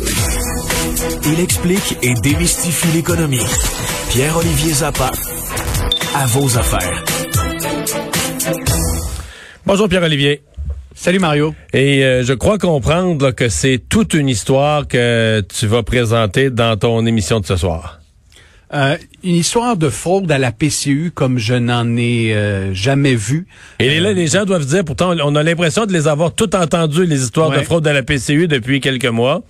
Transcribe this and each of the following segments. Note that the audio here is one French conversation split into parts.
Il explique et démystifie l'économie. Pierre-Olivier Zappa, à vos affaires. Bonjour Pierre-Olivier. Salut Mario. Et euh, je crois comprendre là, que c'est toute une histoire que tu vas présenter dans ton émission de ce soir. Euh, une histoire de fraude à la PCU comme je n'en ai euh, jamais vu. Et là, les gens doivent dire, pourtant, on a l'impression de les avoir toutes entendues, les histoires de fraude à la PCU depuis quelques mois.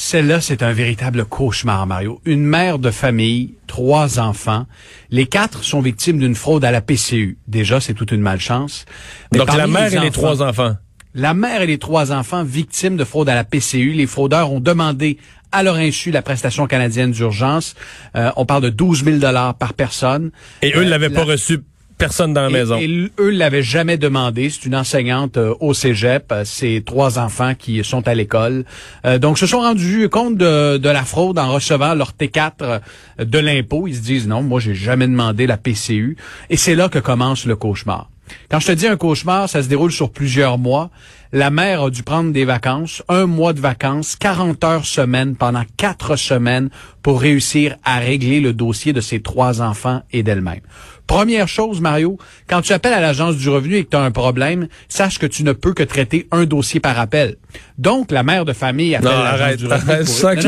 Celle-là, c'est un véritable cauchemar, Mario. Une mère de famille, trois enfants. Les quatre sont victimes d'une fraude à la PCU. Déjà, c'est toute une malchance. Mais Donc la mère et les trois enfants. La mère et les trois enfants victimes de fraude à la PCU. Les fraudeurs ont demandé à leur insu la prestation canadienne d'urgence. Euh, on parle de 12 000 dollars par personne. Et eux ne Euh, l'avaient la- pas reçu personne dans la Et- maison. Et, eux l'avaient jamais demandé. C'est une enseignante euh, au cégep. Euh, C'est trois enfants qui sont à l'école. Euh, donc, se sont rendus compte de, de la fraude en recevant leur T4 euh, de l'impôt. Ils se disent non, moi, j'ai jamais demandé la PCU. Et c'est là que commence le cauchemar. Quand je te dis un cauchemar, ça se déroule sur plusieurs mois. La mère a dû prendre des vacances, un mois de vacances, 40 heures semaine pendant quatre semaines pour réussir à régler le dossier de ses trois enfants et d'elle-même. Première chose, Mario, quand tu appelles à l'agence du revenu et que tu as un problème, sache que tu ne peux que traiter un dossier par appel. Donc, la mère de famille appelle Non, l'agence arrête, du revenu. arrête, pour- que-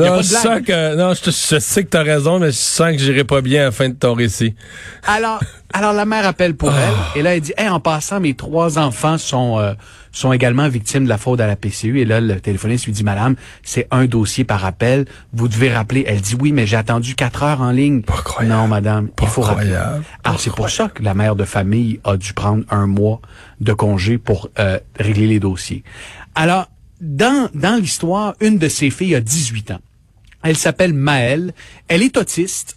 Non, non, je sens que, non, je, sais que tu as raison, mais je sens que j'irai pas bien à la fin de ton récit. Alors, alors la mère appelle pour elle et là elle dit hey, en passant mes trois enfants sont euh, sont également victimes de la fraude à la PCU et là le téléphoniste lui dit madame c'est un dossier par appel. Vous devez rappeler. Elle dit oui mais j'ai attendu quatre heures en ligne. Pas croyable. non madame il faut rappeler. alors c'est pour ça que la mère de famille a dû prendre un mois de congé pour euh, régler les dossiers. Alors dans dans l'histoire une de ses filles a 18 ans. Elle s'appelle Maëlle. Elle est autiste.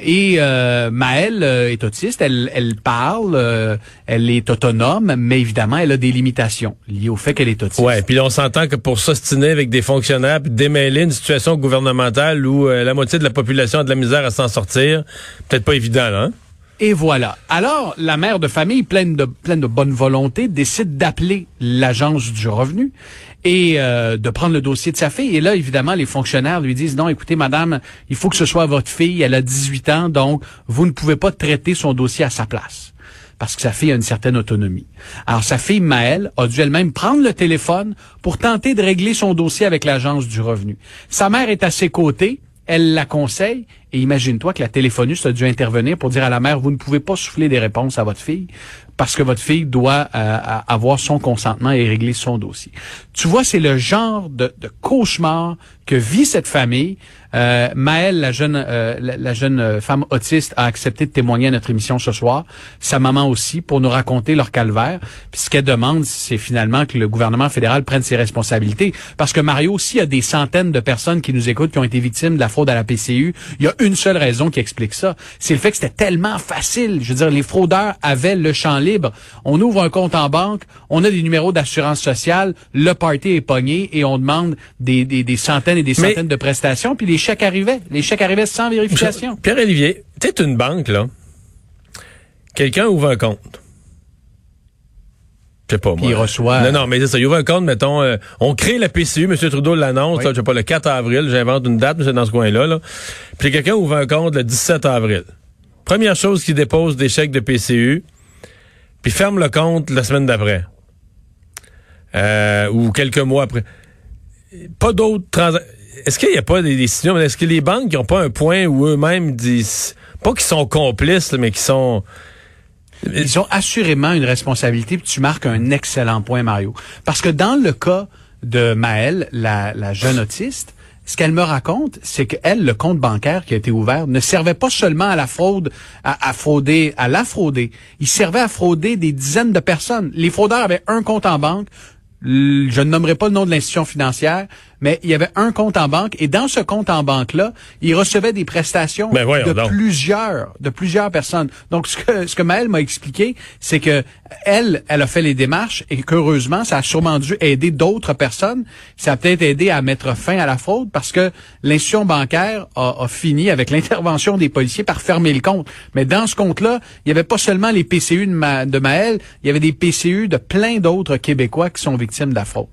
Et euh, Maëlle euh, est autiste, elle, elle parle, euh, elle est autonome, mais évidemment, elle a des limitations liées au fait qu'elle est autiste. Ouais, puis on s'entend que pour s'ostiner avec des fonctionnaires, puis démêler une situation gouvernementale où euh, la moitié de la population a de la misère à s'en sortir, peut-être pas évident. Hein? Et voilà. Alors, la mère de famille, pleine de, pleine de bonne volonté, décide d'appeler l'agence du revenu et euh, de prendre le dossier de sa fille. Et là, évidemment, les fonctionnaires lui disent, non, écoutez, madame, il faut que ce soit votre fille, elle a 18 ans, donc vous ne pouvez pas traiter son dossier à sa place. Parce que sa fille a une certaine autonomie. Alors, sa fille, Maëlle, a dû elle-même prendre le téléphone pour tenter de régler son dossier avec l'agence du revenu. Sa mère est à ses côtés, elle la conseille, et imagine-toi que la téléphoniste a dû intervenir pour dire à la mère, vous ne pouvez pas souffler des réponses à votre fille, parce que votre fille doit euh, avoir son consentement et régler son dossier. Tu vois, c'est le genre de, de cauchemar que vit cette famille. Euh, Maëlle, la jeune, euh, la, jeune femme autiste, a accepté de témoigner à notre émission ce soir. Sa maman aussi, pour nous raconter leur calvaire. Puis ce qu'elle demande, c'est finalement que le gouvernement fédéral prenne ses responsabilités. Parce que Mario, s'il y a des centaines de personnes qui nous écoutent qui ont été victimes de la fraude à la PCU, il une seule raison qui explique ça. C'est le fait que c'était tellement facile. Je veux dire, les fraudeurs avaient le champ libre. On ouvre un compte en banque, on a des numéros d'assurance sociale, le party est pogné et on demande des, des, des centaines et des Mais- centaines de prestations, puis les chèques arrivaient. Les chèques arrivaient sans vérification. Pierre-Olivier, t'es une banque, là. Quelqu'un ouvre un compte. Je sais pas, moi. il reçoit- Non, non, mais c'est ça. Il ouvre un compte, mettons, euh, on crée la PCU, M. Trudeau l'annonce, Oui. là, je sais pas, le 4 avril, j'invente une date, mais c'est dans ce coin-là, là. Puis quelqu'un ouvre un compte le 17 avril. Première chose qu'il dépose des chèques de PCU, puis ferme le compte la semaine d'après. Euh, ou quelques mois après. Pas d'autres transactions. Est-ce qu'il n'y a pas des, des signaux? Est-ce que les banques n'ont pas un point où eux-mêmes disent, pas qu'ils sont complices, là, mais qu'ils sont... Ils ont assurément une responsabilité, puis tu marques un excellent point, Mario. Parce que dans le cas de Maëlle, la, jeune autiste, ce qu'elle me raconte, c'est qu'elle, le compte bancaire qui a été ouvert, ne servait pas seulement à la fraude, à, à frauder, à la frauder. Il servait à frauder des dizaines de personnes. Les fraudeurs avaient un compte en banque. Je ne nommerai pas le nom de l'institution financière, mais il y avait un compte en banque et dans ce compte en banque-là, il recevait des prestations Ben voyons de donc. plusieurs, de plusieurs personnes. Donc, ce que, ce que Maëlle m'a expliqué, c'est que elle, elle a fait les démarches et qu'heureusement, ça a sûrement dû aider d'autres personnes. Ça a peut-être aidé à mettre fin à la fraude parce que l'institution bancaire a, a fini avec l'intervention des policiers par fermer le compte. Mais dans ce compte-là, il n'y avait pas seulement les PCU de, Ma- de Maëlle, il y avait des PCU de plein d'autres Québécois qui sont victimes de la fraude.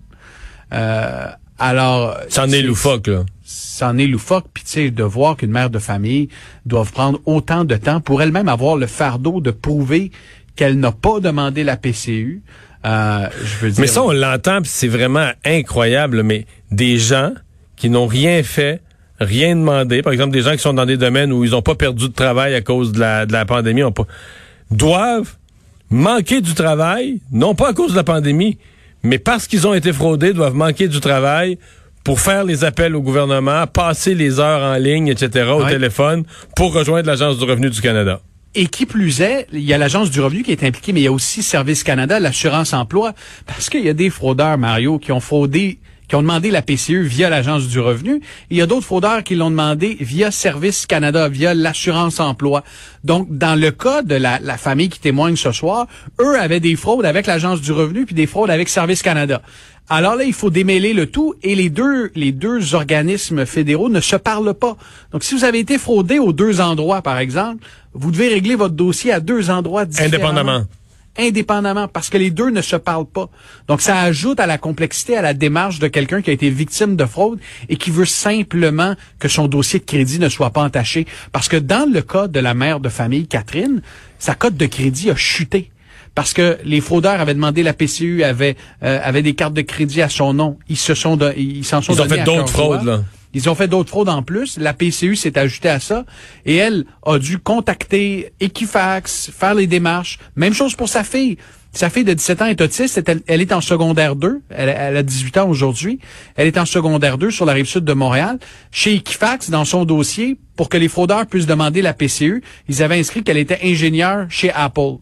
Euh, alors, C'en est loufoque, là. c'en est loufoque. Puis tu sais, de voir qu'une mère de famille doit prendre autant de temps pour elle-même avoir le fardeau de prouver qu'elle n'a pas demandé la PCU. Euh, je veux dire. Mais ça, on l'entend, c'est vraiment incroyable, mais des gens qui n'ont rien fait, rien demandé, par exemple des gens qui sont dans des domaines où ils n'ont pas perdu de travail à cause de la, de la pandémie, ont pas, doivent manquer du travail, non pas à cause de la pandémie, mais parce qu'ils ont été fraudés, doivent manquer du travail pour faire les appels au gouvernement, passer les heures en ligne, etc., au Ouais. téléphone, pour rejoindre l'Agence du revenu du Canada. Et qui plus est, il y a l'Agence du revenu qui est impliquée, mais il y a aussi Service Canada, l'assurance emploi, parce qu'il y a des fraudeurs, Mario, qui ont fraudé, qui ont demandé la PCE via l'Agence du revenu. Il y a d'autres fraudeurs qui l'ont demandé via Service Canada, via l'assurance emploi. Donc, dans le cas de la, la famille qui témoigne ce soir, eux avaient des fraudes avec l'Agence du revenu puis des fraudes avec Service Canada. Alors là, il faut démêler le tout et les deux, les deux organismes fédéraux ne se parlent pas. Donc, si vous avez été fraudé aux deux endroits, par exemple, vous devez régler votre dossier à deux endroits différents. Indépendamment. Indépendamment, parce que les deux ne se parlent pas. Donc, ça ajoute à la complexité, à la démarche de quelqu'un qui a été victime de fraude et qui veut simplement que son dossier de crédit ne soit pas entaché. Parce que dans le cas de la mère de famille, Catherine, sa cote de crédit a chuté parce que les fraudeurs avaient demandé la PCU, avaient, euh, avaient des cartes de crédit à son nom. Ils se sont, ils s'en sont Ils ont fait d'autres fraudes, là. Ils ont fait d'autres fraudes en plus. La PCU s'est ajoutée à ça. Et elle a dû contacter Equifax, faire les démarches. Même chose pour sa fille. Sa fille de 17 ans est autiste. Elle, est en secondaire 2. Elle, elle a 18 ans aujourd'hui. Elle est en secondaire 2 sur la rive sud de Montréal. Chez Equifax, dans son dossier, pour que les fraudeurs puissent demander la PCU, ils avaient inscrit qu'elle était ingénieure chez Apple.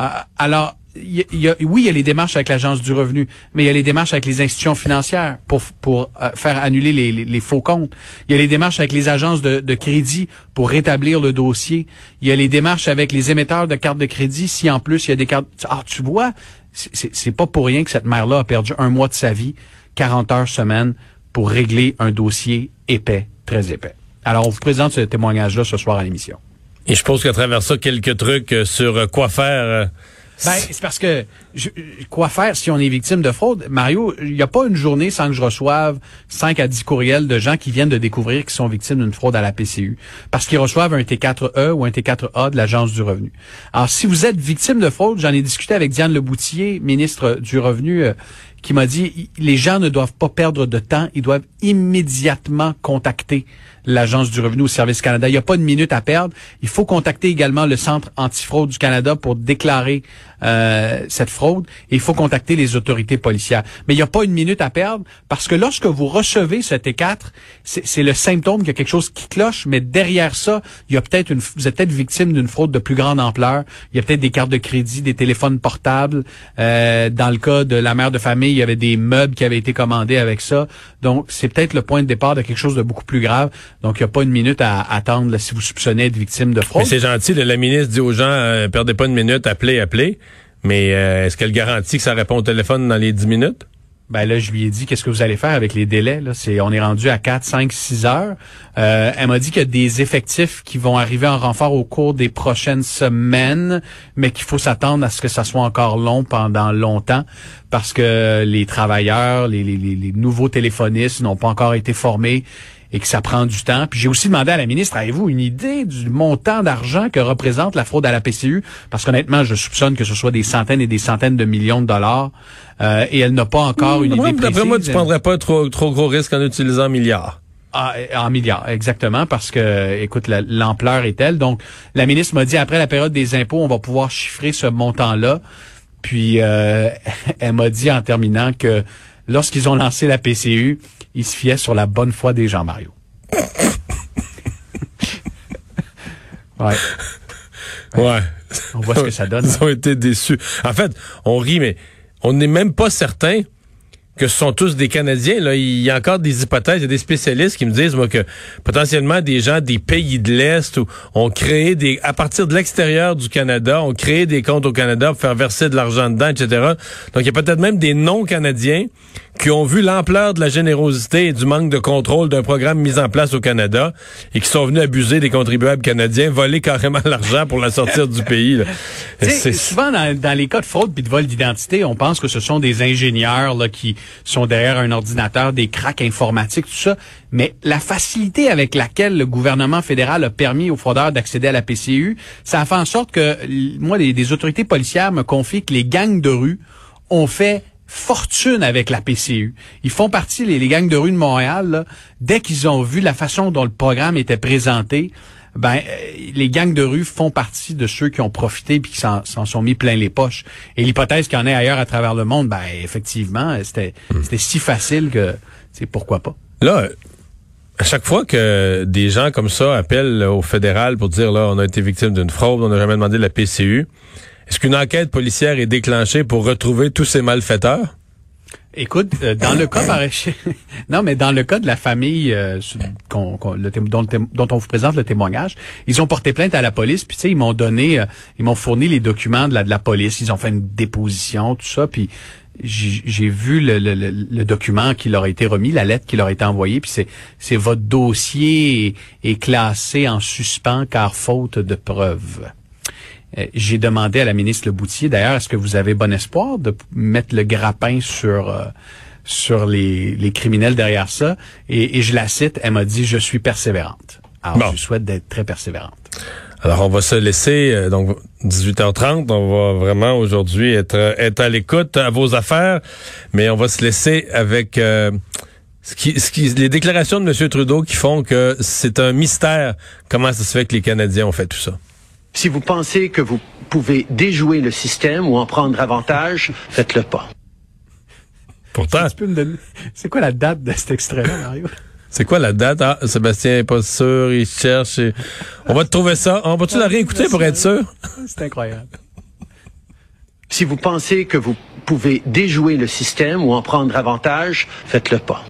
Euh, alors, oui, il y a les démarches avec l'Agence du revenu, mais il y a les démarches avec les institutions financières pour, pour euh, faire annuler les, faux comptes. Il y a les démarches avec les agences de, de crédit pour rétablir le dossier. Il y a les démarches avec les émetteurs de cartes de crédit si en plus il y a des cartes... Ah, tu vois, c'est- pas pour rien que cette mère-là a perdu un mois de sa vie, 40 heures semaine, pour régler un dossier épais, très épais. Alors, on vous présente ce témoignage-là ce soir à l'émission. Et je pose qu'à travers ça, quelques trucs euh, sur euh, quoi faire. Ben, c'est parce que je- quoi faire si on est victime de fraude? Mario, il n'y a pas une journée sans que je reçoive 5 à 10 courriels de gens qui viennent de découvrir qu'ils sont victimes d'une fraude à la PCU parce qu'ils reçoivent un T4E ou un T4A de l'Agence du revenu. Alors, si vous êtes victime de fraude, j'en ai discuté avec Diane Leboutier, ministre du Revenu, euh, qui m'a dit les gens ne doivent pas perdre de temps, ils doivent immédiatement contacter l'Agence du revenu au Service Canada. Il n'y a pas de minute à perdre. Il faut contacter également le Centre antifraude du Canada pour déclarer euh, cette fraude. Il faut contacter les autorités policières. Mais il n'y a pas une minute à perdre parce que lorsque vous recevez ce T4, c'est le symptôme qu'il y a quelque chose qui cloche, mais derrière ça, il y a peut-être une, vous êtes peut-être victime d'une fraude de plus grande ampleur. Il y a peut-être des cartes de crédit, des téléphones portables. Euh, dans le cas de la mère de famille, il y avait des meubles qui avaient été commandés avec ça. Donc, c'est peut-être le point de départ de quelque chose de beaucoup plus grave. Donc, il n'y a pas une minute à attendre là, si vous soupçonnez être victime de fraude. Mais c'est gentil, la ministre dit aux gens, euh, perdez pas une minute, appelez, appelez. Mais euh, est-ce qu'elle garantit que ça répond au téléphone dans les 10 minutes? Ben là, je lui ai dit qu'est-ce que vous allez faire avec les délais. Là, c'est on est rendu à 4, 5, 6 heures. Euh, elle m'a dit qu'il y a des effectifs qui vont arriver en renfort au cours des prochaines semaines, mais qu'il faut s'attendre à ce que ça soit encore long pendant longtemps parce que les travailleurs, les, nouveaux téléphonistes n'ont pas encore été formés et que ça prend du temps. Puis j'ai aussi demandé à la ministre, avez-vous une idée du montant d'argent que représente la fraude à la PCU? Parce qu'honnêtement, je soupçonne que ce soit des centaines et des centaines de millions de dollars. Euh, et elle n'a pas encore une idée précise. D'après moi, tu prendrais pas trop, trop gros risque en utilisant milliards. Ah, en milliards, exactement, parce que, écoute, la- l'ampleur est telle. Donc, la ministre m'a dit, après la période des impôts, on va pouvoir chiffrer ce montant-là. Puis, euh, elle m'a dit en terminant que lorsqu'ils ont lancé la PCU, ils se fiaient sur la bonne foi des gens, Mario. ouais, Ouais. on voit ce que ça donne. Ils ont été déçus. En fait, on rit, mais on n'est même pas certain que ce sont tous des Canadiens. Là. Il y a encore des hypothèses, il y a des spécialistes qui me disent moi, que potentiellement des gens des pays de l'Est ont créé des à partir de l'extérieur du Canada, ont créé des comptes au Canada pour faire verser de l'argent dedans, etc. Donc il y a peut-être même des non-Canadiens qui ont vu l'ampleur de la générosité et du manque de contrôle d'un programme mis en place au Canada et qui sont venus abuser des contribuables canadiens, voler carrément l'argent pour la sortir du pays. C'est souvent dans, dans, les cas de fraude puis de vol d'identité, on pense que ce sont des ingénieurs là, qui sont derrière un ordinateur, des cracks informatiques, tout ça. Mais la facilité avec laquelle le gouvernement fédéral a permis aux fraudeurs d'accéder à la PCU, ça a fait en sorte que moi, des, des autorités policières me confient que les gangs de rue ont fait fortune avec la PCU. Ils font partie, les, gangs de rue de Montréal, dès qu'ils ont vu la façon dont le programme était présenté, ben euh, les gangs de rue font partie de ceux qui ont profité puis qui s'en sont mis plein les poches. Et l'hypothèse qu'il y en ait ailleurs à travers le monde, ben effectivement, c'était hmm. c'était si facile que c'est pourquoi pas. Là, à chaque fois que des gens comme ça appellent au fédéral pour dire là on a été victime d'une fraude, on n'a jamais demandé la PCU, est-ce qu'une enquête policière est déclenchée pour retrouver tous ces malfaiteurs? Écoute, euh, dans le cas non, mais dans le cas de la famille euh, dont, on vous présente le témoignage, ils ont porté plainte à la police, puis tu sais, ils m'ont donné, euh, ils m'ont fourni les documents de la, de la police, ils ont fait une déposition, tout ça, puis j'ai vu le, le, le, document qui leur a été remis, la lettre qui leur a été envoyée, puis c'est, c'est votre dossier est classé en suspens car faute de preuves. Euh, j'ai demandé à la ministre Leboutier, d'ailleurs, est-ce que vous avez bon espoir de mettre le grappin sur euh, sur les, les, criminels derrière ça? Et, je la cite, elle m'a dit, je suis persévérante. Alors, je souhaite d'être très persévérante. Alors, on va se laisser, euh, donc 18h30, on va vraiment aujourd'hui être, être à l'écoute à vos affaires, mais on va se laisser avec... ce qui, ce qui, les déclarations de M. Trudeau qui font que c'est un mystère comment ça se fait que les Canadiens ont fait tout ça. Si vous pensez que vous pouvez déjouer le système ou en prendre avantage, faites-le pas. Pourtant. C'est quoi la date de cet extrait-là, Mario? C'est quoi la date? Ah, Sébastien n'est pas sûr, il cherche. On va te trouver ça. On va-tu la réécouter pour être sûr? C'est incroyable. Si vous pensez que vous pouvez déjouer le système ou en prendre avantage, faites-le pas.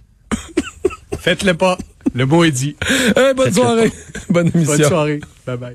faites-le pas. Le mot est dit. bonne soirée. Bonne émission. Bonne soirée. Bye bye.